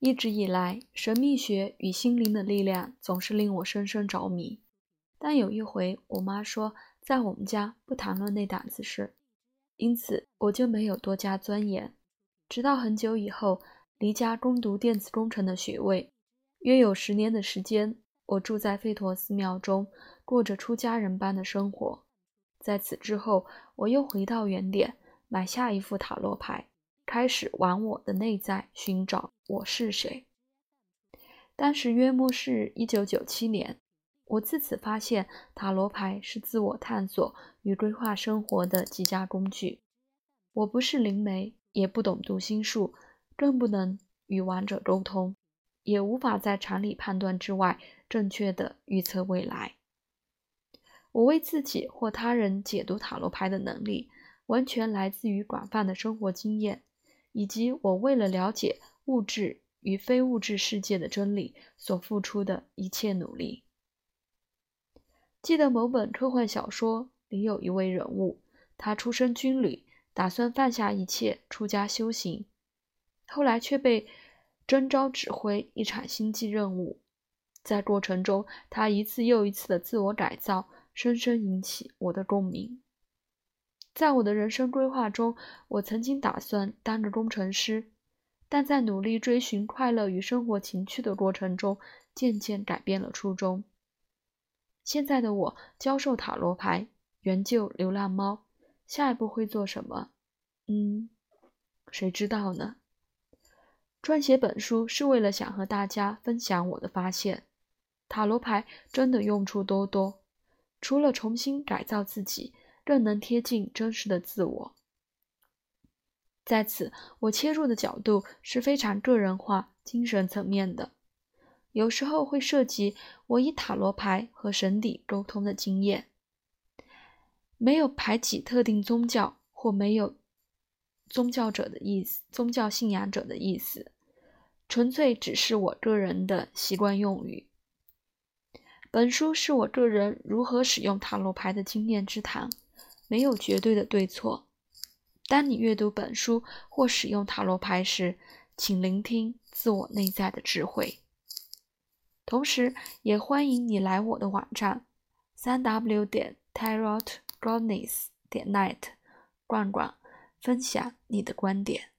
一直以来，神秘学与心灵的力量总是令我深深着迷。但有一回，我妈说在我们家不谈论那档子事，因此我就没有多加钻研。直到很久以后，离家攻读电子工程的学位，约有十年的时间，我住在吠陀寺庙中，过着出家人般的生活。在此之后，我又回到原点，买下一副塔罗牌。开始往我的内在寻找我是谁。当时约莫是一九九七年，我自此发现塔罗牌是自我探索与规划生活的极佳工具。我不是灵媒，也不懂读心术，更不能与亡者沟通，也无法在常理判断之外正确的预测未来。我为自己或他人解读塔罗牌的能力，完全来自于广泛的生活经验。以及我为了了解物质与非物质世界的真理所付出的一切努力。记得某本科幻小说里有一位人物，他出身军旅，打算放下一切出家修行，后来却被征召指挥一场星际任务，在过程中他一次又一次的自我改造，深深引起我的共鸣。在我的人生规划中，我曾经打算当个工程师，但在努力追寻快乐与生活情趣的过程中，渐渐改变了初衷。现在的我教授塔罗牌，援救流浪猫，下一步会做什么？嗯，谁知道呢？撰写本书是为了想和大家分享我的发现。塔罗牌真的用处多多，除了重新改造自己。更能贴近真实的自我。在此，我切入的角度是非常个人化、精神层面的，有时候会涉及我以塔罗牌和神邸沟通的经验。没有排挤特定宗教或没有宗教者的意思，宗教信仰者的意思，纯粹只是我个人的习惯用语。本书是我个人如何使用塔罗牌的经验之谈。没有绝对的对错。当你阅读本书或使用塔罗牌时，请聆听自我内在的智慧。同时，也欢迎你来我的网站三 w 点 tarotgoddess 点 net 逛逛，分享你的观点。